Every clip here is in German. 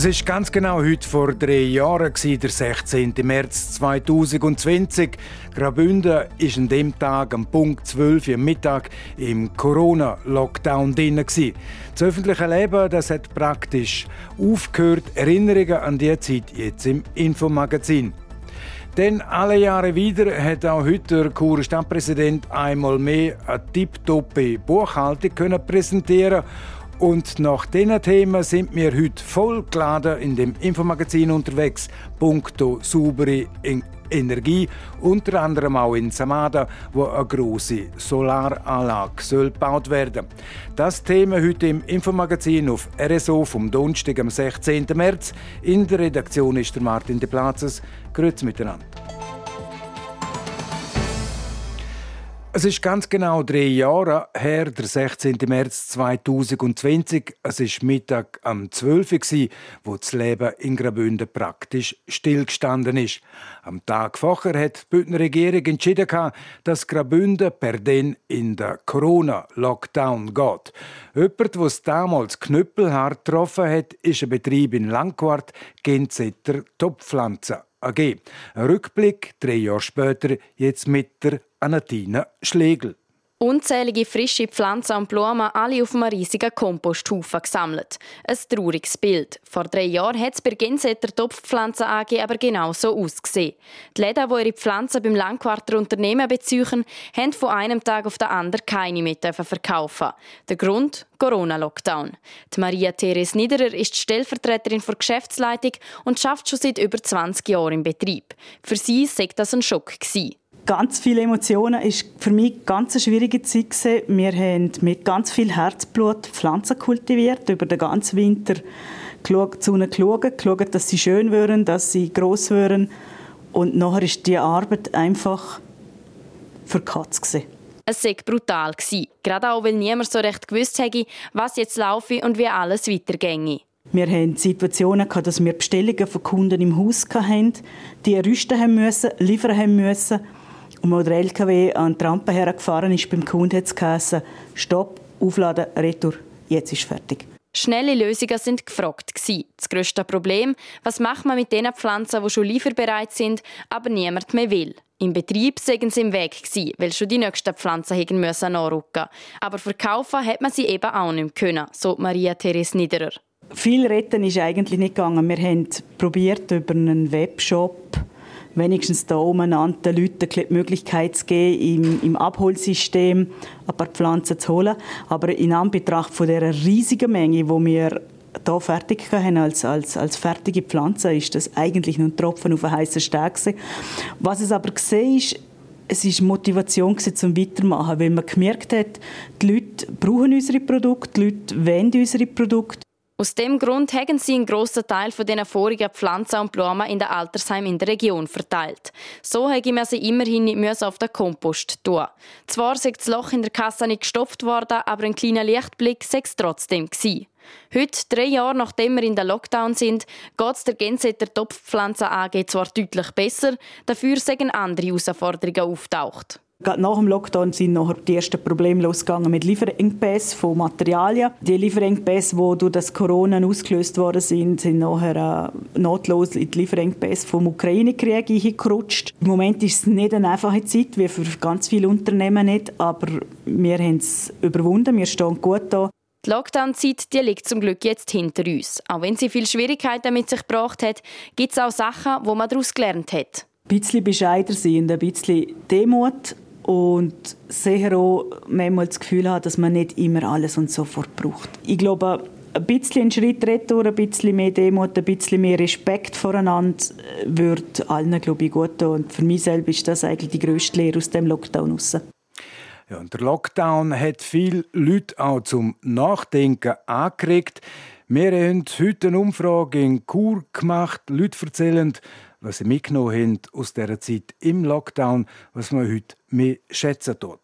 Es ist ganz genau heute vor drei Jahren, der 16. März 2020. Graubünden war an dem Tag am Punkt 12 Uhr Mittag im Corona-Lockdown drin. Das öffentliche Leben das hat praktisch aufgehört. Erinnerungen an die Zeit jetzt im Infomagazin. Denn alle Jahre wieder hat auch heute der Churer Stadtpräsident einmal mehr eine tipptoppe Buchhaltung können präsentieren und nach diesen Themen sind wir heute voll geladen in dem Infomagazin unterwegs. Punkto saubere Energie, unter anderem auch in Samada, wo eine große Solaranlage soll gebaut werden. Das Thema heute im Infomagazin auf RSO vom Donnerstag am 16. März. In der Redaktion ist der Martin de Platzes. Grüezi miteinander. Es ist ganz genau drei Jahre her, der 16. März 2020. Es ist Mittag am 12. Uhr, wo das Leben in Graubünden praktisch stillgestanden ist. Am Tag vorher hat die Bündner Regierung entschieden, dass Graubünden per den in den Corona-Lockdown geht. Jemand, der es damals knüppelhart getroffen hat, ist ein Betrieb in Langquart, Genzetter Topfpflanzen AG. Ein Rückblick drei Jahre später, jetzt mit der Anatina Schlegel. Unzählige frische Pflanzen und Blumen, alle auf einem riesigen Komposthaufen gesammelt. Ein trauriges Bild. Vor drei Jahren hat es bei Gensetter Topfpflanzen AG aber genau so ausgesehen. Die Läden, die ihre Pflanzen beim Langquarter Unternehmen beziehen, haben von einem Tag auf den anderen keine mehr verkaufen. Der Grund? Corona-Lockdown. Maria Therese Niederer ist Stellvertreterin der Geschäftsleitung und schafft schon seit über 20 Jahren im Betrieb. Für sie war das ein Schock. Gewesen ganz viele Emotionen. Es war für mich eine ganz schwierige Zeit. Wir haben mit ganz viel Herzblut Pflanzen kultiviert, über den ganzen Winter zu ihnen geschaut, geschaut, dass sie schön wären, dass sie gross wären. Und nachher ist die Arbeit einfach verkatzt. Es war brutal. Gerade auch, weil niemand so recht gewusst hätte, was jetzt laufe und wie alles weiterginge. Wir hatten Situationen, dass wir Bestellungen von Kunden im Haus hatten, die rüsten haben müssen, liefern haben müssen. Und als der LKW an die Rampe hergefahren ist, beim Kunden hat es geheißen, Stopp, Aufladen, Retour, jetzt ist fertig. Schnelle Lösungen sind gefragt. Das grösste Problem, was macht man mit den Pflanzen, die schon lieferbereit sind, aber niemand mehr will. Im Betrieb seien sie im Weg weil schon die nächsten Pflanzen hätten müssen nachrücken. Aber verkaufen hat man sie eben auch nicht können, so Maria Therese Niederer. Viel retten ist eigentlich nicht gegangen. Wir haben probiert über einen Webshop wenigstens da umeinander den Leuten die Möglichkeit zu geben, im, im Abholsystem ein paar Pflanzen zu holen. Aber in Anbetracht von dieser riesigen Menge, wo wir hier fertig haben als, als, als fertige Pflanze, ist das eigentlich nur ein Tropfen auf einen heißen Stein. Was es aber gesehen ist, es war Motivation zum Weitermachen, weil man gemerkt hat, die Leute brauchen unsere Produkte, die Leute wollen unsere Produkte. Aus dem Grund haben sie einen grossen Teil von den vorigen Pflanzen und Blumen in den Altersheimen in der Region verteilt. So haben wir sie immerhin nicht auf den Kompost tun. Zwar ist das Loch in der Kasse nicht gestopft worden, aber ein kleiner Lichtblick sei es trotzdem gewesen. Heute, drei Jahre nachdem wir in der Lockdown sind, geht es der Gensetter Topfpflanzen AG zwar deutlich besser, dafür sind andere Herausforderungen auftaucht. Gerade nach dem Lockdown sind nachher die ersten Probleme losgegangen mit Lieferengpässen von Materialien. Die Lieferengpässe, die durch das Corona ausgelöst worden sind, sind nachher äh, notlos in die Lieferengpässe vom Ukraine-Krieg hineingerutscht. Im Moment ist es nicht eine einfache Zeit, wie für ganz viele Unternehmen nicht, aber wir haben es überwunden, wir stehen gut da. Die Lockdown-Zeit liegt zum Glück jetzt hinter uns. Auch wenn sie viele Schwierigkeiten mit sich gebracht hat, gibt es auch Sachen, wo man daraus gelernt hat. Ein bisschen bescheider sein, ein bisschen Demut und sehr auch manchmal das Gefühl haben, dass man nicht immer alles und sofort braucht. Ich glaube, ein bisschen einen Schritt retour, ein bisschen mehr Demut, ein bisschen mehr Respekt voreinander äh, würde allen, glaube ich, gut tun. Und für mich selbst ist das eigentlich die grösste Lehre aus dem Lockdown raus. Ja, und der Lockdown hat viele Leute auch zum Nachdenken angeregt. Wir haben heute eine Umfrage in Chur gemacht. Leute erzählen, was sie mitgenommen haben aus dieser Zeit im Lockdown, was man heute mehr schätzen tut.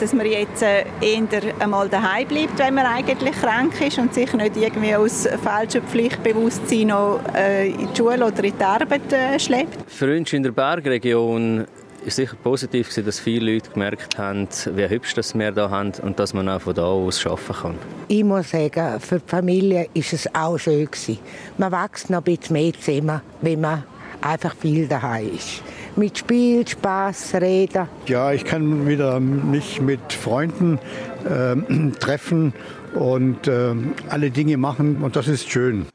Dass man jetzt äh, eher einmal daheim bleibt, wenn man eigentlich krank ist und sich nicht irgendwie aus falschem Pflichtbewusstsein noch äh, in die Schule oder in die Arbeit äh, schleppt. Für uns in der Bergregion ist sicher positiv dass viele Leute gemerkt haben, wie hübsch das wir hier haben und dass man auch von da aus arbeiten kann. Ich muss sagen, für die Familie ist es auch schön gewesen. Man wächst noch ein bisschen mehr zusammen, wenn man einfach viel daheim ist mit Spiel, Spaß, Reden. Ja, ich kann wieder mich mit Freunden äh, treffen und äh, alle Dinge machen und das ist schön.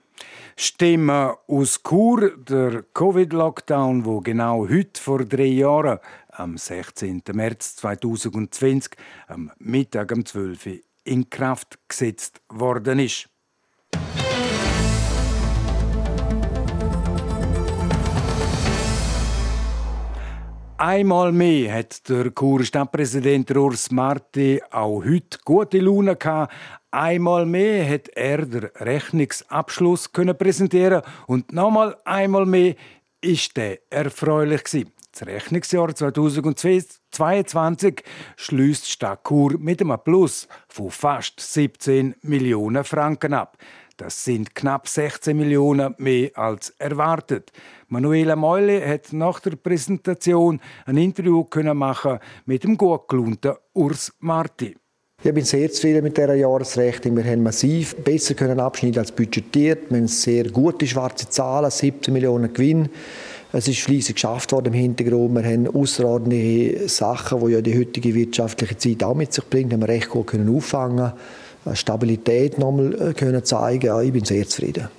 Stimmen aus Chur, der Covid-Lockdown, wo genau heute vor drei Jahren, am 16. März 2020, am Mittag um 12 Uhr in Kraft gesetzt worden ist. Einmal mehr hat der Churer Stadtpräsident Urs Marti auch heute gute Laune gehabt. Einmal mehr hat er den Rechnungsabschluss können präsentieren und nochmal einmal mehr ist der erfreulich gewesen. Das Rechnungsjahr 2022 schließt Stadt Chur mit einem Plus von fast 17 Millionen Franken ab. Das sind knapp 16 Millionen mehr als erwartet. Manuela Meule hat nach der Präsentation ein Interview machen mit dem gut gelaunten Urs Marti. Ich bin sehr zufrieden mit dieser Jahresrechnung. Wir haben massiv besser können abschneiden als budgetiert. Wir haben sehr gute schwarze Zahlen, 17 Millionen Gewinn. Es ist fleissig geschafft worden im Hintergrund. Wir haben außerordentliche Sachen, die ja die heutige wirtschaftliche Zeit auch mit sich bringt, haben wir recht gut können auffangen Stabilität nochmal äh, können zeigen ja, Ich bin sehr zufrieden.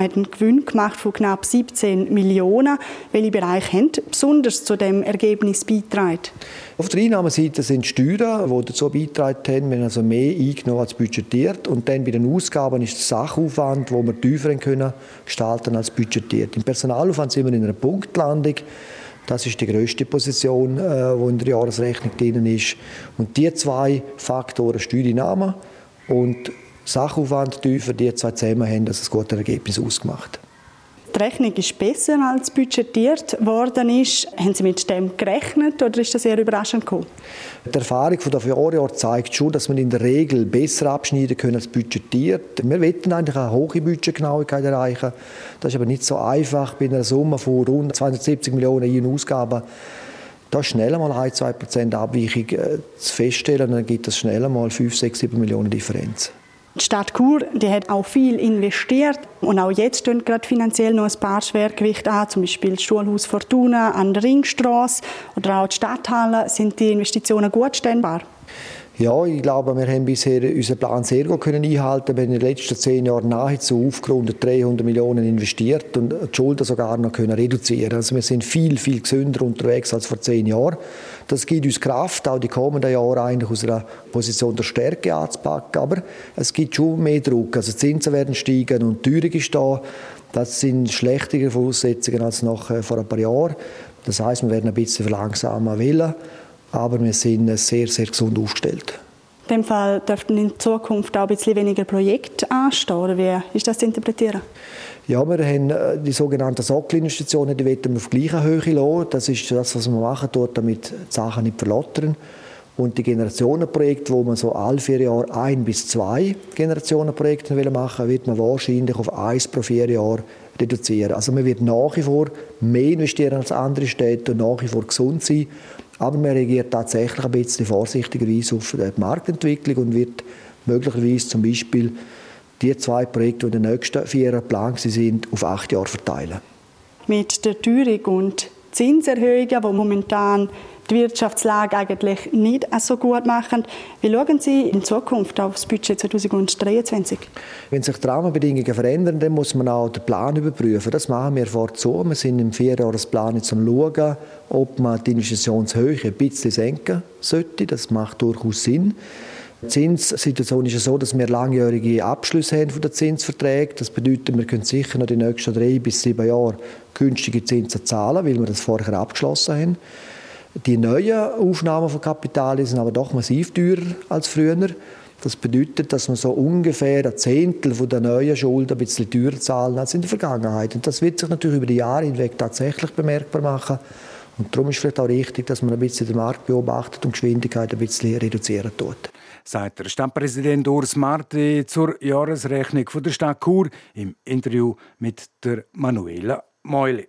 Er hat einen Gewinn gemacht von knapp 17 Millionen. Welche Bereiche haben besonders zu dem Ergebnis beitragen? Auf der Einnahmenseite sind Steuern, die dazu beitragen haben. Wir haben also mehr eingenommen als budgetiert. Und dann bei den Ausgaben ist der Sachaufwand, wo wir tiefer können gestalten als budgetiert. Im Personalaufwand sind wir in einer Punktlandung. Das ist die größte Position, die äh, in der Jahresrechnung drin ist. Und die zwei Faktoren, Steuereinnahmen und Sachaufwand tiefer, die zwei zusammen haben das ein gutes Ergebnis ausgemacht. Die Rechnung ist besser als budgetiert worden ist. Haben Sie mit dem gerechnet oder ist das eher überraschend gekommen? Die Erfahrung von der Vorjahr zeigt schon, dass man in der Regel besser abschneiden können als budgetiert. Wir wollten eigentlich eine hohe Budgetgenauigkeit erreichen. Das ist aber nicht so einfach bei einer Summe von rund 270 Millionen in Ausgaben da schnell mal 1-2% Abweichung äh, zu feststellen, dann gibt es schnell mal 5, 6, 7 Millionen Differenz. Die Stadt Chur die hat auch viel investiert und auch jetzt stehen gerade finanziell noch ein paar Schwergewichte an, zum Beispiel das Schulhaus Fortuna an der Ringstraße oder auch die Stadthalle. Sind die Investitionen gut stemmbar? Ja, ich glaube, wir haben bisher unseren Plan sehr gut können einhalten. Wir haben in den letzten zehn Jahren nahezu aufgerundet 300 Millionen investiert und die Schulden sogar noch können reduzieren. Also wir sind viel, viel gesünder unterwegs als vor zehn Jahren. Das gibt uns Kraft, auch die kommenden Jahre eigentlich aus einer Position der Stärke anzupacken. Aber es gibt schon mehr Druck. Also Zinsen werden steigen und die Teuerung ist da. Das sind schlechtere Voraussetzungen als noch äh, vor ein paar Jahren. Das heißt, wir werden ein bisschen verlangsamen wollen aber wir sind sehr, sehr gesund aufgestellt. In dem Fall dürften in Zukunft auch ein bisschen weniger Projekte anstehen, oder wie ist das zu interpretieren? Ja, wir haben äh, die sogenannten Sockelinvestitionen, die wollen wir auf gleicher Höhe lassen. Das ist das, was wir machen dort, damit die Sachen nicht verlottern. Und die Generationenprojekte, wo man so alle vier Jahre ein bis zwei Generationenprojekte machen will, wird man wahrscheinlich auf eins pro vier Jahre reduzieren. Also man wird nach wie vor mehr investieren als andere Städte und nach wie vor gesund sein. Aber man reagiert tatsächlich ein bisschen vorsichtigerweise auf die Marktentwicklung und wird möglicherweise zum Beispiel die zwei Projekte, die in den nächsten vier Jahren geplant sind, auf acht Jahre verteilen. Mit der Teuerung und Zinserhöhungen, die momentan die Wirtschaftslage eigentlich nicht so gut machen. Wie schauen Sie in Zukunft auf das Budget 2023? Wenn sich die Rahmenbedingungen verändern, dann muss man auch den Plan überprüfen. Das machen wir vorzu. Wir sind im Vierjahresplan jetzt am Schauen, ob man die Investitionshöhe ein bisschen senken sollte. Das macht durchaus Sinn. Die Zinssituation ist ja so, dass wir langjährige Abschlüsse haben von den Zinsverträgen. Das bedeutet, wir können sicher noch die nächsten drei bis sieben Jahre günstige Zinsen zahlen, weil wir das vorher abgeschlossen haben. Die neuen Aufnahmen von Kapital sind aber doch massiv teurer als früher. Das bedeutet, dass man so ungefähr ein Zehntel der neuen Schulden ein bisschen teurer zahlen als in der Vergangenheit. Und das wird sich natürlich über die Jahre hinweg tatsächlich bemerkbar machen. Und darum ist es vielleicht auch richtig, dass man ein bisschen den Markt beobachtet und die Geschwindigkeit ein bisschen reduzieren tut. Sagt der Stadtpräsident Urs Marti zur Jahresrechnung der Stadt Chur im Interview mit der Manuela Meuli.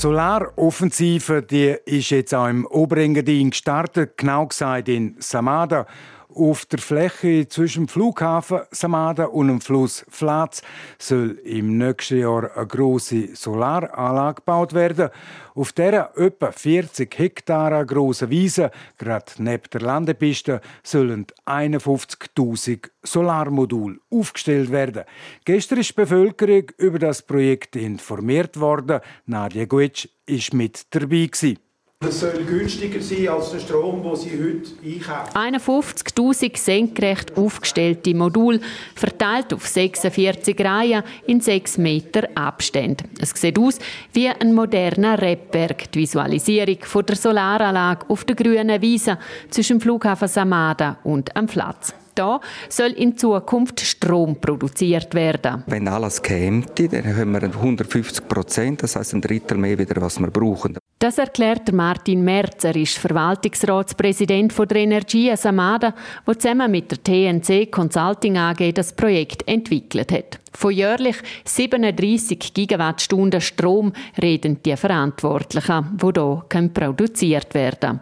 Die Solaroffensive die ist jetzt auch im Oberengadin gestartet, genau gesagt in Samada. Auf der Fläche zwischen dem Flughafen Samada und dem Fluss Flatz soll im nächsten Jahr eine große Solaranlage gebaut werden. Auf dieser etwa 40 Hektar grossen Wiese, gerade neben der Landepiste, sollen 51.000 Solarmodule aufgestellt werden. Gestern ist die Bevölkerung über das Projekt informiert worden. Nadia Guetsch war mit dabei. Gewesen. Das soll günstiger sein als der Strom, den Sie heute einkaufen. 51.000 senkrecht aufgestellte Module, verteilt auf 46 Reihen in 6 Meter Abstand. Es sieht aus wie ein moderner Rebberg. Die Visualisierung von der Solaranlage auf der grünen Wiese zwischen dem Flughafen Samada und am Platz. Da soll in Zukunft Strom produziert werden. Wenn alles käme, dann haben wir 150 Prozent, das heißt ein Drittel mehr wieder, was wir brauchen. Das erklärt Martin Merz. Er ist Verwaltungsratspräsident der Energie Samada, der zusammen mit der TNC Consulting AG das Projekt entwickelt hat. Von jährlich 37 Gigawattstunden Strom reden die Verantwortlichen, die hier produziert werden können.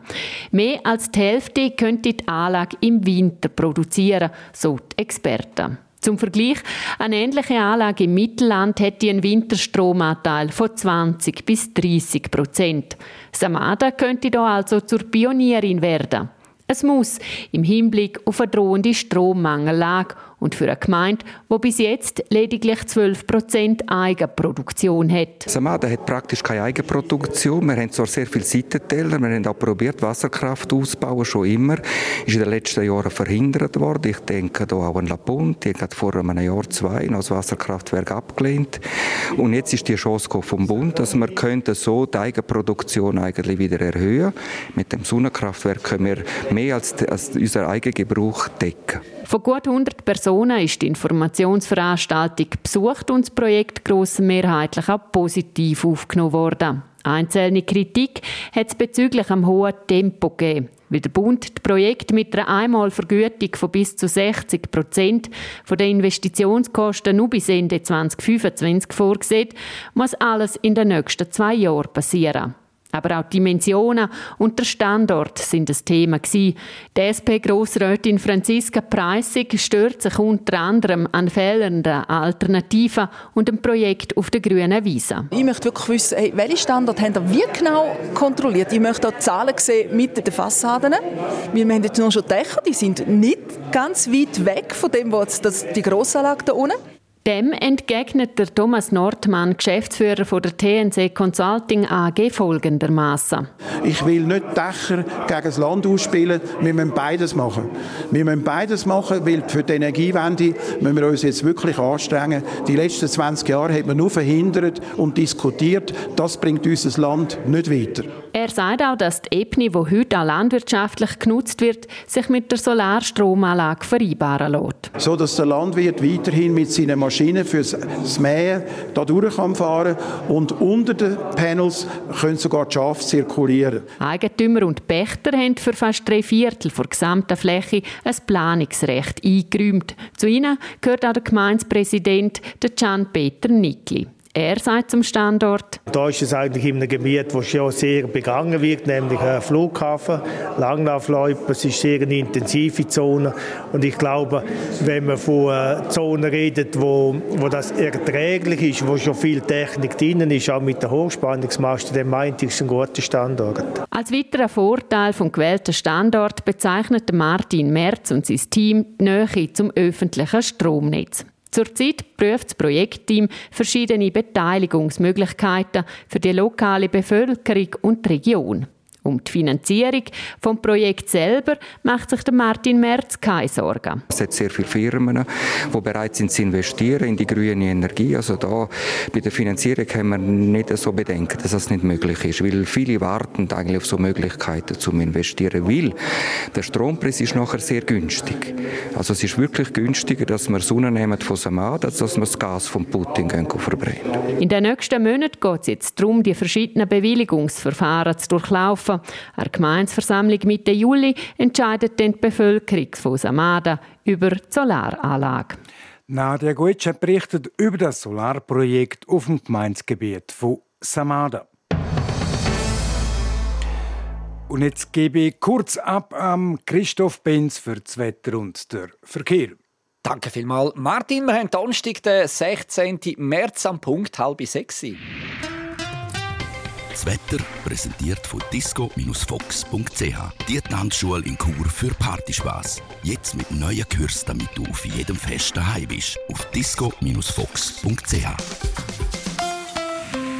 Mehr als die Hälfte könnte die Anlage im Winter produzieren, so die Experten. Zum Vergleich, eine ähnliche Anlage im Mittelland hätte einen Winterstromanteil von 20 bis 30 Prozent. Samada könnte da also zur Pionierin werden. Es muss im Hinblick auf eine drohende Strommangellage und für eine Gemeinde, die bis jetzt lediglich 12% Eigenproduktion hat. Samada hat praktisch keine Eigenproduktion. Wir haben zwar sehr viele Seitentäler, wir haben auch probiert, Wasserkraft auszubauen, schon immer. Ist in den letzten Jahren verhindert worden. Ich denke da auch an La Ponte, die hat vor einem Jahr, zwei noch das Wasserkraftwerk abgelehnt. Und jetzt ist die Chance vom Bund, dass wir könnten so die Eigenproduktion eigentlich wieder erhöhen. Mit dem Sonnenkraftwerk können wir mehr als, als unseren Eigengebrauch decken. Von gut 100 Personen ist die Informationsveranstaltung besucht und das Projekt grossenmehrheitlich auch positiv aufgenommen worden. Einzelne Kritik hat es bezüglich am hohen Tempo gegeben. Weil der Bund das Projekt mit einer Einmalvergütung von bis zu 60 Prozent der Investitionskosten nur bis Ende 2025 vorsieht, muss alles in den nächsten zwei Jahren passieren. Aber auch die Dimensionen und der Standort sind das Thema. Die SP-Grossrätin Franziska Preissig stört sich unter anderem an fehlenden Alternativen und dem Projekt auf der grünen Wiese. Ich möchte wirklich wissen, hey, welche Standorte haben wie genau kontrolliert? Ich möchte auch Zahlen sehen mit den Fassaden. Wir haben jetzt noch schon Dächer, die sind nicht ganz weit weg von dem, was die Grossanlage da unten. Dem entgegnet der Thomas Nordmann, Geschäftsführer von der TNC Consulting AG, folgendermaßen: Ich will nicht Dächer gegen das Land ausspielen. Wir müssen beides machen. Wir müssen beides machen, weil für die Energiewende müssen wir uns jetzt wirklich anstrengen. Die letzten 20 Jahre hat man nur verhindert und diskutiert. Das bringt unser Land nicht weiter. Er sagt auch, dass die Ebene, die heute auch landwirtschaftlich genutzt wird, sich mit der Solarstromanlage vereinbaren lässt. So dass der Landwirt weiterhin mit seinen Maschinen fürs Mähen da durch kann und unter den Panels können sogar die Schafe zirkulieren. Eigentümer und Pächter haben für fast drei Viertel der gesamten Fläche ein Planungsrecht eingeräumt. Zu ihnen gehört auch der Gemeindepräsident Gian-Peter Nickli. Er sagt zum Standort. Da ist es eigentlich in einem Gebiet, wo schon sehr begangen wird, nämlich ein Flughafen, Langlaufloipe. Es ist sehr eine intensive Zone. Und ich glaube, wenn man von einer Zone redet, wo, wo das erträglich ist, wo schon viel Technik drin ist, auch mit den Hochspannungsmasten, dann meint ich, es ein guter Standort. Als weiterer Vorteil vom gewählten Standort bezeichnet Martin Merz und sein Team die Nähe zum öffentlichen Stromnetz. Zurzeit prüft das Projektteam verschiedene Beteiligungsmöglichkeiten für die lokale Bevölkerung und die Region. Um die Finanzierung vom Projekt selber macht sich der Martin Merz keine Sorgen. Es hat sehr viele Firmen, die bereit sind zu investieren in die grüne Energie. Also da bei der Finanzierung haben wir nicht so Bedenken, dass das nicht möglich ist, weil viele warten eigentlich auf so Möglichkeiten zum Investieren, weil der Strompreis ist nachher sehr günstig. Also es ist wirklich günstiger, dass wir Sonne nehmen von Samad, als dass wir das Gas von Putin verbrennen. In den nächsten Monaten geht es jetzt darum, die verschiedenen Bewilligungsverfahren zu durchlaufen. Eine Gemeinsversammlung Mitte Juli entscheidet dann die Bevölkerung von Samada über die Solaranlage. Nadia Guetsch berichtet über das Solarprojekt auf dem Gemeindegebiet von Samada. Und jetzt gebe ich kurz ab am Christoph Benz für das Wetter und den Verkehr. Danke vielmals, Martin. Wir haben Donnerstag, den 16. März am Punkt halb sechs. Das Wetter präsentiert von disco-fox.ch. Die Tanzschule in Chur für Partyspaß. Jetzt mit neuen Kürzen, damit du auf jedem Fest daheim bist. Auf disco-fox.ch.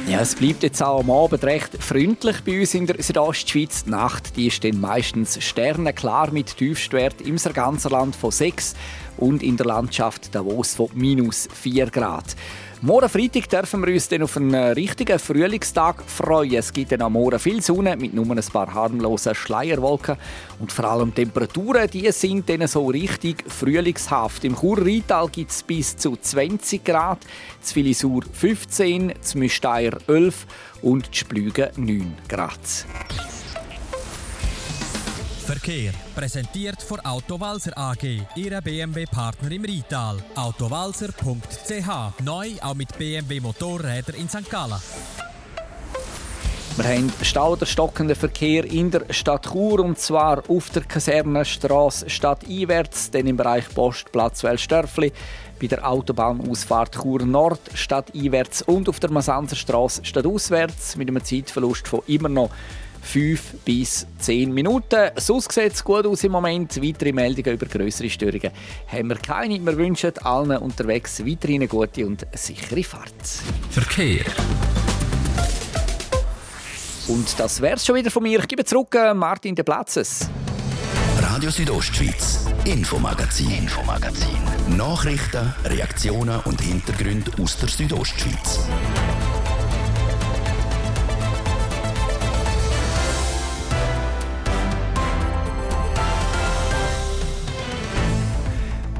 Ja, es bleibt jetzt auch am Abend recht freundlich bei uns in der Südostschweiz. Die Nacht die ist dann meistens sternenklar mit Tiefstwert im ganzen Land von 6 und in der Landschaft Davos von minus 4 Grad. Morgen Freitag dürfen wir uns dann auf einen richtigen Frühlingstag freuen. Es gibt dann am Morgen viel Sonne mit nur ein paar harmlosen Schleierwolken. Und vor allem Temperaturen, die sind dann so richtig frühlingshaft. Im Chur-Rheintal gibt es bis zu 20 Grad, zu Filisur 15, zu Müsteier 11 und zu Splügen 9 Grad. Verkehr präsentiert von Autowalzer AG, Ihrer BMW-Partner im Rital. Autowalzer.ch neu auch mit BMW Motorräder in St. Gallen. Wir haben Stau oder stockenden Verkehr in der Stadt Chur und zwar auf der Kasernenstraße stadteinwärts, dann im Bereich Postplatz Wellstörfli, bei der Autobahnausfahrt Chur Nord stadteinwärts und auf der Masanserstraße stadtauswärts mit einem Zeitverlust von immer noch 5 bis 10 Minuten. Sonst sieht es gut aus im Moment. Weitere Meldungen über größere Störungen haben wir keine. Wir wünschen allen unterwegs weiterhin eine gute und sichere Fahrt. Verkehr. Und das wär's schon wieder von mir. Ich gebe zurück äh, Martin de Platzes. Radio Südostschweiz, Infomagazin, Infomagazin. Nachrichten, Reaktionen und Hintergründe aus der Südostschweiz.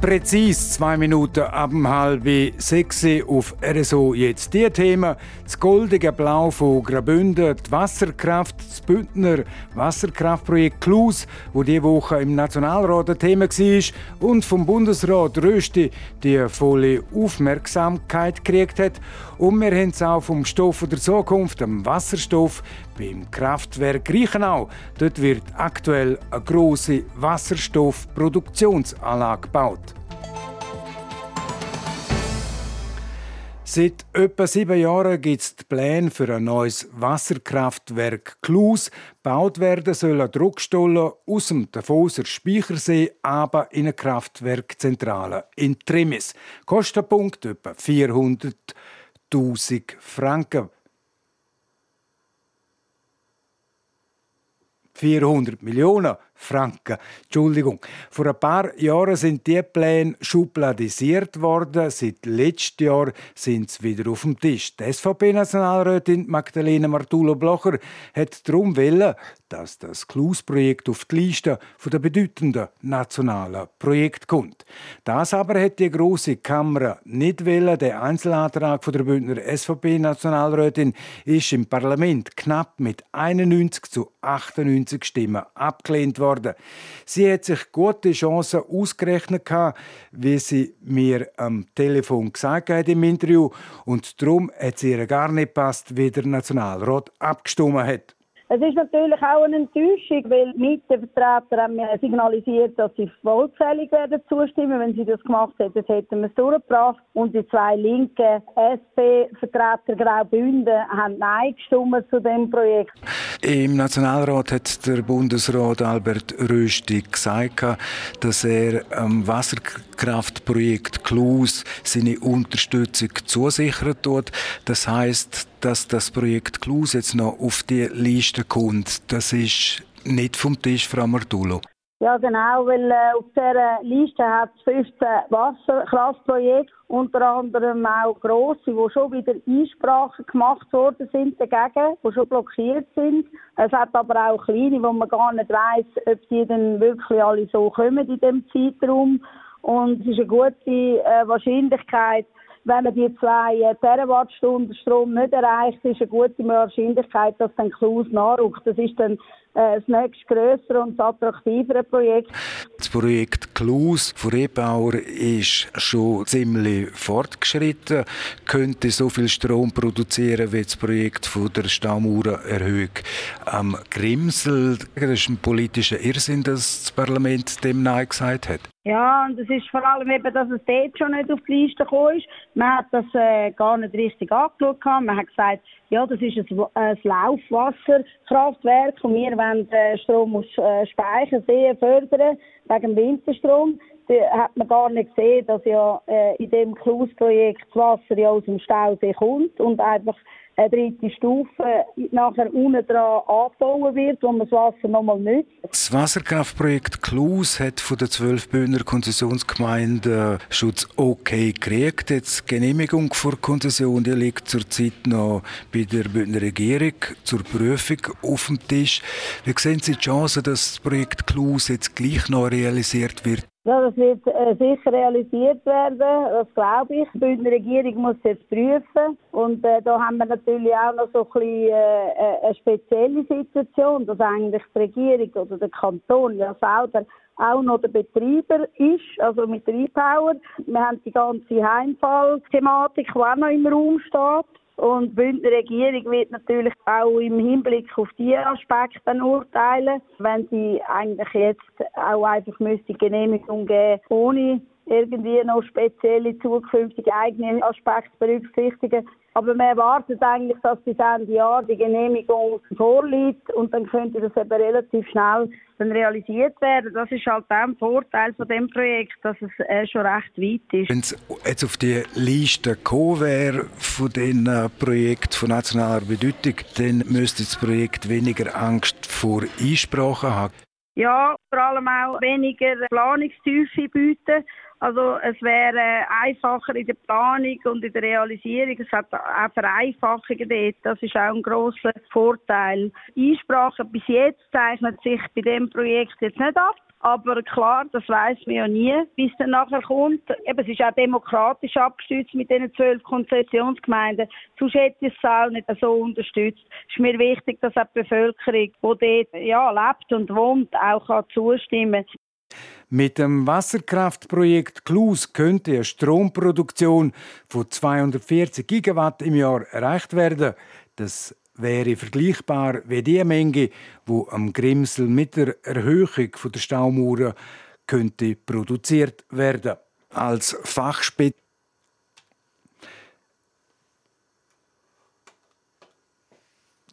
Präzis zwei Minuten ab halb sechs auf RSO jetzt die Themen. Das goldige Blau von Grabünden, die Wasserkraft, das Bündner Wasserkraftprojekt Klus, wo diese Woche im Nationalrat ein Thema war und vom Bundesrat Rösti die volle Aufmerksamkeit gekriegt hat. Und wir haben es auch vom Stoff der Zukunft, dem Wasserstoff, beim Kraftwerk Reichenau. Dort wird aktuell eine große Wasserstoffproduktionsanlage gebaut. Seit etwa sieben Jahren gibt es Pläne für ein neues Wasserkraftwerk Klus. Gebaut werden soll eine Druckstelle aus dem Davoser Speichersee aber in eine Kraftwerkzentrale in Trimis. Kostenpunkt etwa 400.000 Franken. 400 Millionen Franken. Entschuldigung. Vor ein paar Jahren sind die Pläne schubladisiert worden. Seit letztem Jahr sind sie wieder auf dem Tisch. Die SVP-Nationalrätin Magdalena Martulo-Blocher hat darum wollen, dass das Klus-Projekt auf die Liste der bedeutenden nationalen Projekte kommt. Das aber hat die große Kammer nicht wollen. Der Einzelantrag der Bündner SVP-Nationalrätin ist im Parlament knapp mit 91 zu 98 Stimmen abgelehnt worden. Sie hat sich gute Chancen ausgerechnet, wie sie mir am Telefon gesagt hat im Interview. Und darum hat es ihr gar nicht passt, wie der Nationalrat abgestimmt hat. Es ist natürlich auch eine Enttäuschung, weil Mietervertreter haben mir signalisiert, dass sie vollzählig werden zustimmen. Wenn sie das gemacht hätten, hätten wir es durchgebracht. Und die zwei linken SP-Vertreter Graubünden haben Nein gestimmt zu dem Projekt. Im Nationalrat hat der Bundesrat Albert Rösti gesagt, dass er am Wasserkraftprojekt Klus seine Unterstützung zusichern tut. Das heißt, dass das Projekt Klus jetzt noch auf die Liste kommt, das ist nicht vom Tisch, Frau Martulo. Ja, genau, weil äh, auf dieser Liste hat es 15 Wasserkraftprojekte, unter anderem auch grosse, wo schon wieder Einsprachen gemacht worden sind dagegen, die schon blockiert sind. Es hat aber auch kleine, wo man gar nicht weiß, ob die dann wirklich alle so kommen in dem Zeitraum. Und es ist eine gute äh, Wahrscheinlichkeit, wenn man die zwei äh, Terawattstunden Strom nicht erreicht, ist eine gute Wahrscheinlichkeit, dass dann Klaus nachrückt. Das ist dann das nächste grössere und attraktivere Projekt. Das Projekt Klaus von Rebauer ist schon ziemlich fortgeschritten, könnte so viel Strom produzieren wie das Projekt von der Staumauererhöhung am Grimsel. Das ist ein politischer Irrsinn, dass das Parlament dem Nein gesagt hat. Ja, und es ist vor allem eben, dass es dort schon nicht auf die Liste gekommen ist. Man hat das äh, gar nicht richtig angeschaut. Man hat gesagt, ja, das ist ein, ein Laufwasserkraftwerk und wir wollen äh, Strom aus äh, Speicherseen fördern, wegen Winterstrom. Da hat man gar nicht gesehen, dass ja äh, in dem Klaus-Projekt das Wasser ja aus dem Stausee kommt und einfach eine dritte Stufe nachher unten dran angebaut wird, wo man das Wasser nochmal nützt. Das Wasserkraftprojekt Klus hat von der zwölf Bühner Konzessionsgemeinde schon das Okay gekriegt. Jetzt Genehmigung vor Konzession die liegt zurzeit noch bei der Bündner Regierung zur Prüfung auf dem Tisch. Wie sehen Sie die Chance, dass das Projekt Klus jetzt gleich noch realisiert wird? Ja, das wird äh, sicher realisiert werden, das glaube ich. Die Bündner Regierung muss jetzt prüfen. Und äh, da haben wir natürlich auch noch so ein bisschen, äh, äh eine spezielle Situation, dass eigentlich die Regierung oder der Kanton ja selber auch noch der Betreiber ist, also mit Repower. Wir haben die ganze Heimfall-Thematik, die auch noch im Raum steht. Und die Bündner Regierung wird natürlich auch im Hinblick auf diese Aspekte urteilen, wenn sie eigentlich jetzt auch einfach müsste Genehmigung geben, ohne irgendwie noch spezielle zukünftige eigene Aspekte berücksichtigen. Aber man erwartet eigentlich, dass bis Ende Jahr die Genehmigung vorliegt und dann könnte das eben relativ schnell dann realisiert werden. Das ist halt der Vorteil von dem Projekt, dass es äh, schon recht weit ist. Wenn es jetzt auf die Liste gekommen wäre von den äh, Projekten von nationaler Bedeutung, dann müsste das Projekt weniger Angst vor Einsprachen haben. Ja, vor allem auch weniger Planungstiefe bieten. Also es wäre einfacher in der Planung und in der Realisierung. Es hat auch Vereinfachungen dort. Das ist auch ein grosser Vorteil. Einsprache bis jetzt zeichnet sich bei dem Projekt jetzt nicht ab. Aber klar, das weiß man ja nie, wie es dann nachher kommt. Eben, es ist auch demokratisch abgestützt mit diesen zwölf Konzessionsgemeinden. Sonst hätte ich es auch nicht so unterstützt. Es ist mir wichtig, dass auch die Bevölkerung, die dort ja, lebt und wohnt, auch zustimmen kann. Mit dem Wasserkraftprojekt Klus könnte eine Stromproduktion von 240 Gigawatt im Jahr erreicht werden. Das wäre vergleichbar wie die Menge, wo am Grimsel mit der Erhöhung der Staumauer könnte produziert werden. Als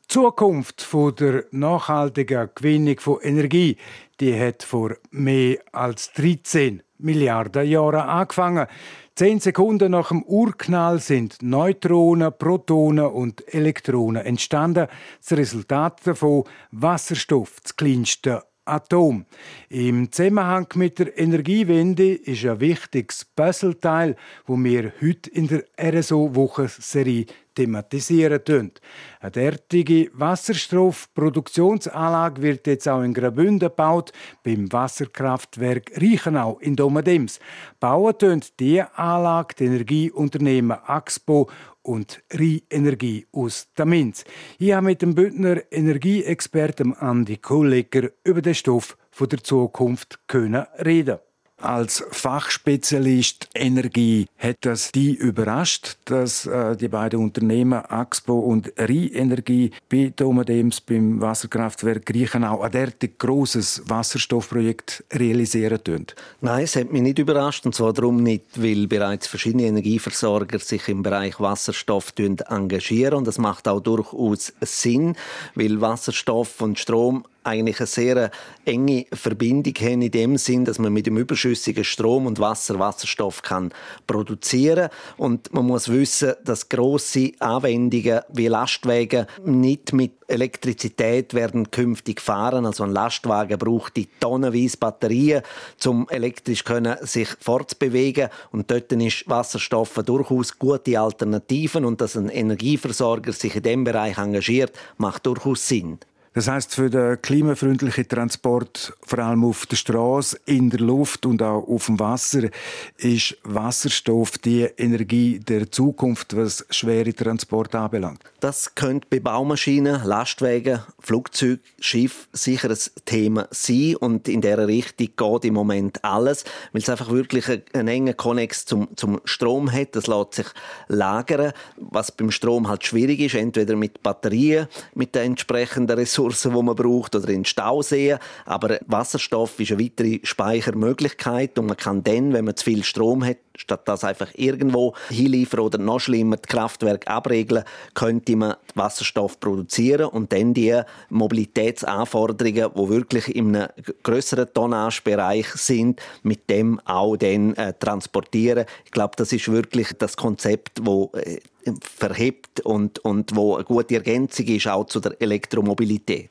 Fachspitze Zukunft von der nachhaltigen Gewinnung von Energie, die hat vor mehr als 13 Milliarden Jahren angefangen. Zehn Sekunden nach dem Urknall sind Neutronen, Protonen und Elektronen entstanden. Das Resultat davon Wasserstoff, das kleinste Atom. Im Zusammenhang mit der Energiewende ist ein wichtiges Puzzleteil, wo wir heute in der RSO-Wochenserie thematisieren tun. Eine derartige Wasserstoffproduktionsanlage wird jetzt auch in Graubünden gebaut, beim Wasserkraftwerk Reichenau in Domadems. Bauen tun die Anlage die Energieunternehmen Axpo und Rheinenergie aus Tamins. Ich habe mit dem Bündner Energieexperten Andi Kollegger über den Stoff der Zukunft reden als Fachspezialist Energie hat das die überrascht, dass äh, die beiden Unternehmen Axpo und Rheinenergie bei Domadems beim Wasserkraftwerk Griechenau ein derartig grosses Wasserstoffprojekt realisieren tun? Nein, es hat mich nicht überrascht und zwar darum nicht, weil bereits verschiedene Energieversorger sich im Bereich Wasserstoff engagieren und das macht auch durchaus Sinn, weil Wasserstoff und Strom eigentlich eine sehr enge Verbindung haben in dem Sinn, dass man mit dem überschüssigen Strom und Wasser Wasserstoff kann produzieren und man muss wissen, dass große Anwendungen wie Lastwagen nicht mit Elektrizität werden künftig fahren. Also ein Lastwagen braucht die tonnenweise Batterien, um elektrisch können sich fortzubewegen. Und dort ist Wasserstoff durchaus gute Alternativen. Und dass ein Energieversorger sich in dem Bereich engagiert, macht durchaus Sinn. Das heißt für den klimafreundlichen Transport, vor allem auf der Straße, in der Luft und auch auf dem Wasser, ist Wasserstoff die Energie der Zukunft, was schwere Transport anbelangt. Das könnte bei Baumaschinen, Lastwagen, Flugzeugen, Schiff sicher ein Thema sein und in der Richtung geht im Moment alles, weil es einfach wirklich einen engen Konnex zum, zum Strom hat. Das lässt sich lagern, was beim Strom halt schwierig ist, entweder mit Batterien, mit den entsprechenden Ressourcen Ressourcen, die man braucht, oder in Stauseen. Aber Wasserstoff ist eine weitere Speichermöglichkeit und man kann dann, wenn man zu viel Strom hat, statt das einfach irgendwo hinliefern oder noch schlimmer die Kraftwerke abregeln, könnte man Wasserstoff produzieren und dann die Mobilitätsanforderungen, die wirklich in einem größeren Tonnagebereich sind, mit dem auch dann äh, transportieren. Ich glaube, das ist wirklich das Konzept, wo äh, verhebt und, und wo eine gute Ergänzung ist auch zu der Elektromobilität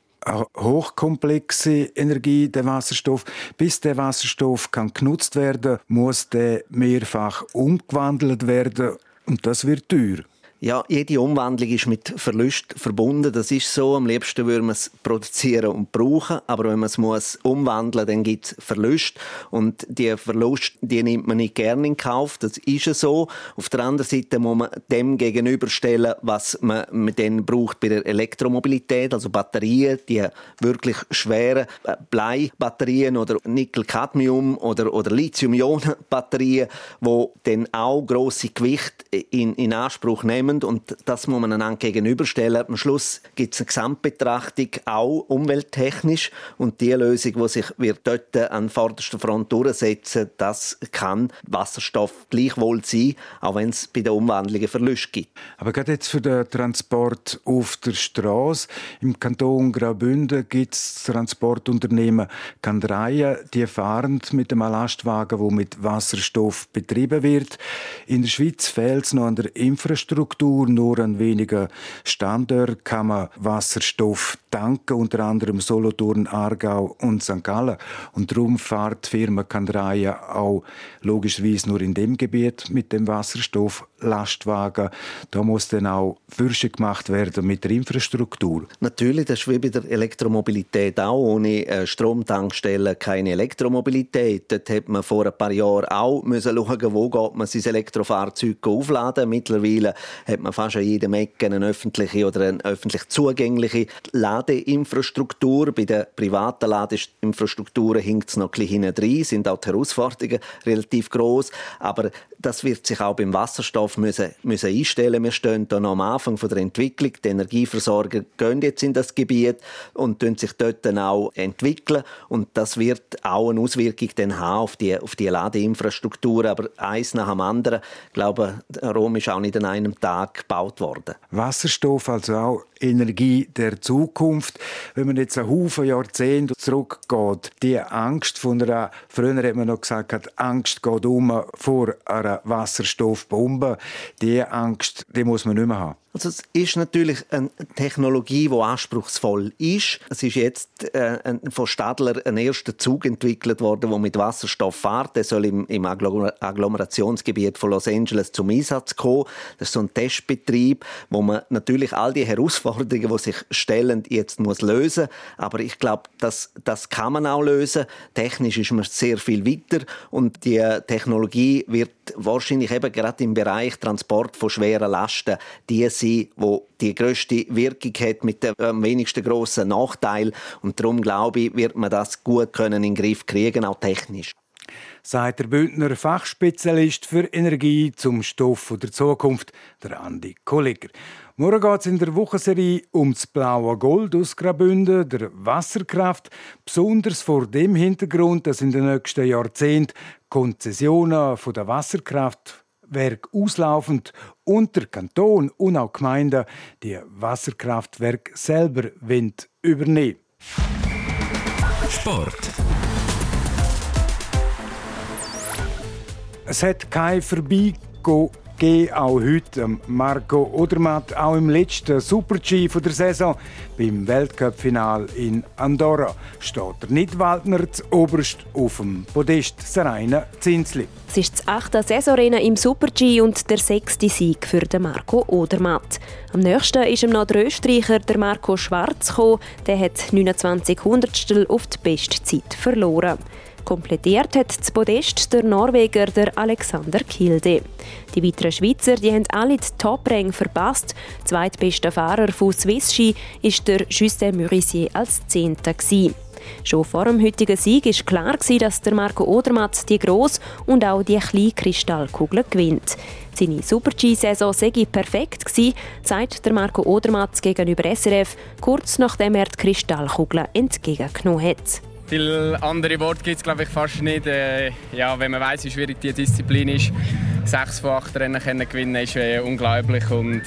hochkomplexe Energie, der Wasserstoff. Bis der Wasserstoff kann genutzt werden, muss der mehrfach umgewandelt werden und das wird teuer. Ja, jede Umwandlung ist mit Verlust verbunden. Das ist so. Am liebsten würde man es produzieren und brauchen. Aber wenn man es muss umwandeln, dann gibt es Verlust. Und die Verlust, die nimmt man nicht gerne in Kauf. Das ist so. Auf der anderen Seite muss man dem gegenüberstellen, was man mit denen braucht bei der Elektromobilität. Also Batterien, die wirklich schweren Bleibatterien oder Nickel-Cadmium oder, oder Lithium-Ionen-Batterien, die dann auch grosse Gewicht in, in Anspruch nehmen zunehmend und das muss man einander gegenüberstellen. Am Schluss gibt es eine Gesamtbetrachtung, auch umwelttechnisch und die Lösung, die sich dort an vorderster Front durchsetzen, das kann Wasserstoff gleichwohl sein, auch wenn es bei der Umwandlung Verluste gibt. Aber gerade jetzt für den Transport auf der Straße im Kanton Graubünden gibt es Transportunternehmen Kandreien, die fahren mit einem Lastwagen, wo mit Wasserstoff betrieben wird. In der Schweiz fehlt es noch an der Infrastruktur Infrastruktur. Nur an wenigen Standorten kann man Wasserstoff tanken, unter anderem Solothurn, Aargau und St. Gallen. Und darum fährt die Firma Kandraja auch logischerweise nur in dem Gebiet mit dem Wasserstofflastwagen. Da muss dann auch Fürsche gemacht werden mit der Infrastruktur. Natürlich, das ist wie bei der Elektromobilität auch. Ohne äh, Stromtankstellen keine Elektromobilität. Dort hat man vor ein paar Jahren auch müssen schauen, wo geht man sein Elektrofahrzeug aufladen. Mittlerweile hat man fast an jedem Ecke eine öffentliche oder eine öffentlich zugängliche Ladeinfrastruktur. Bei den privaten Ladeinfrastrukturen hinkt es noch ein bisschen hinten drin, sind auch die Herausforderungen relativ groß. Aber das wird sich auch beim Wasserstoff müssen, müssen einstellen. Wir stehen da noch am Anfang von der Entwicklung. Die Energieversorger gehen jetzt in das Gebiet und sich dort dann auch entwickeln. Und das wird auch eine Auswirkung haben auf die, auf die Ladeinfrastruktur. Aber eins nach dem anderen. Ich glaube, Rom ist auch nicht an einem Tag gebaut worden. Wasserstoff, also auch Energie der Zukunft. Wenn man jetzt einen Haufen Jahrzehnte zurückgeht, die Angst von einer, früher hat man noch gesagt, Angst geht um vor einer Wasserstoffbombe, die Angst, die muss man nicht mehr haben. Also es ist natürlich eine Technologie, die anspruchsvoll ist. Es ist jetzt äh, von Stadler ein erster Zug entwickelt worden, der mit Wasserstoff fährt. Der soll im, im Agglomerationsgebiet von Los Angeles zum Einsatz kommen. Das ist so ein Testbetrieb, wo man natürlich all die Herausforderungen, die sich stellen, jetzt muss lösen. Aber ich glaube, das, das kann man auch lösen. Technisch ist man sehr viel weiter und die Technologie wird wahrscheinlich eben gerade im Bereich Transport von schweren Lasten die sein, wo die größte Wirkung hat mit dem am wenigsten grossen Nachteil. Und darum glaube ich, wird man das gut können in den Griff kriegen, auch technisch sagt der Bündner Fachspezialist für Energie zum Stoff der Zukunft, der Andi Kollegger. Morgen geht es in der Wochenserie um das blaue Gold aus Graubünden, der Wasserkraft, besonders vor dem Hintergrund, dass in den nächsten Jahrzehnten Konzessionen von der Wasserkraft Werk auslaufend und der Kanton und auch Gemeinden die Wasserkraftwerke selber übernehmen Sport. Es hat kein Vorbeigehen gegeben, auch heute. Marco Odermatt, auch im letzten Super-G der Saison beim Weltcup-Final in Andorra, steht der Nidwaldner zu oberst auf dem Podest, reine Zinsli. Es ist das achte Saisonrennen im Super-G und der sechste Sieg für Marco Odermatt. Am nächsten ist ihm noch der Österreicher Marco Schwarz gekommen. Der hat 29 Hundertstel auf die Bestzeit verloren. Komplettiert hat das Podest der Norweger der Alexander Kilde. Die weiteren Schweizer die haben alle die Top-Ränge verpasst. Zweitbester Fahrer von Swiss Ski ist der Justin Murissier als Zehnter. Schon vor dem heutigen Sieg war klar, dass der Marco Odermatt die gross und auch die kleine Kristallkugel gewinnt. Seine Super-G-Saison sei perfekt gewesen, sagt der Marco Odermatt gegenüber SRF, kurz nachdem er die Kristallkugel entgegengenommen hat. Viele andere Worte gibt es glaube ich fast nicht. Äh, ja, wenn man weiß, wie schwierig die Disziplin ist, sechs von acht Rennen können gewinnen, ist äh, unglaublich. Und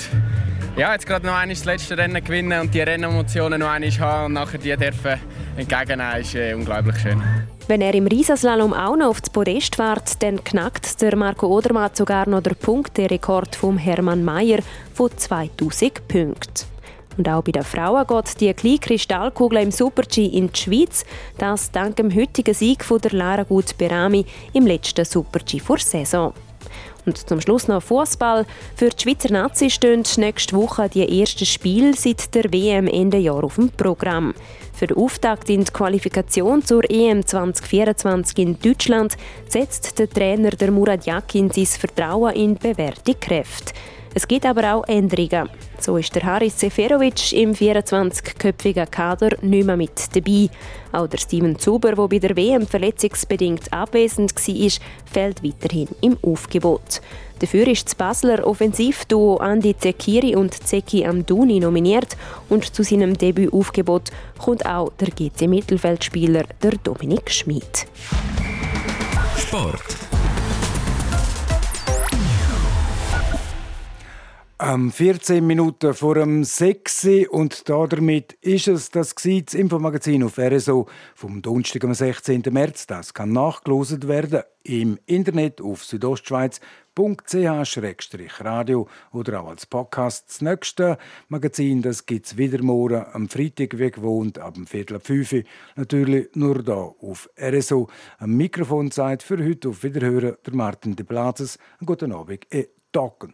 ja, jetzt gerade noch einmal das letzte Rennen gewinnen und die Rennemotionen noch einmal haben und nachher die dürfen entgegennehmen, ist äh, unglaublich schön. Wenn er im Riesenslalom auch noch auf das Podest fährt, dann knackt der Marco Odermatt sogar noch den Punkterekord von Hermann Mayer von 2000 Punkten. Und auch bei den Frauen geht die kleine Kristallkugel im Super-G in die Schweiz. Das dank dem heutigen Sieg von der Lara Gut Berami im letzten Super-G vor Saison. Und zum Schluss noch Fußball. Für die Schweizer Nazi stehen nächste Woche die ersten Spiele seit der WM Ende Jahr auf dem Programm. Für den Auftakt in die Qualifikation zur EM 2024 in Deutschland setzt der Trainer der Murat Yakin sein Vertrauen in bewährte Kräfte. Es gibt aber auch Änderungen. So ist der Haris Seferovic im 24-köpfigen Kader nicht mehr mit dabei. Auch der Steven Zuber, der bei der WM verletzungsbedingt abwesend war, fällt weiterhin im Aufgebot. Dafür ist das Basler Offensivduo Andi Zekiri und Zeki Amduni nominiert und zu seinem Debütaufgebot kommt auch der GC-Mittelfeldspieler Dominik Schmid. Sport. Um 14 Minuten vor dem 6 und damit ist es das, das Infomagazin auf RSO vom Donnerstag, am 16. März. Das kann nachgelost werden im Internet auf südostschweiz.ch-radio oder auch als Podcast. Das nächste Magazin gibt es wieder morgen am Freitag, wie gewohnt, ab dem Viertel ab 5 Uhr. Natürlich nur hier auf RSO. Am Mikrofon Zeit für heute auf Wiederhören der Martin de Plazes. Einen guten Abend, e Talken.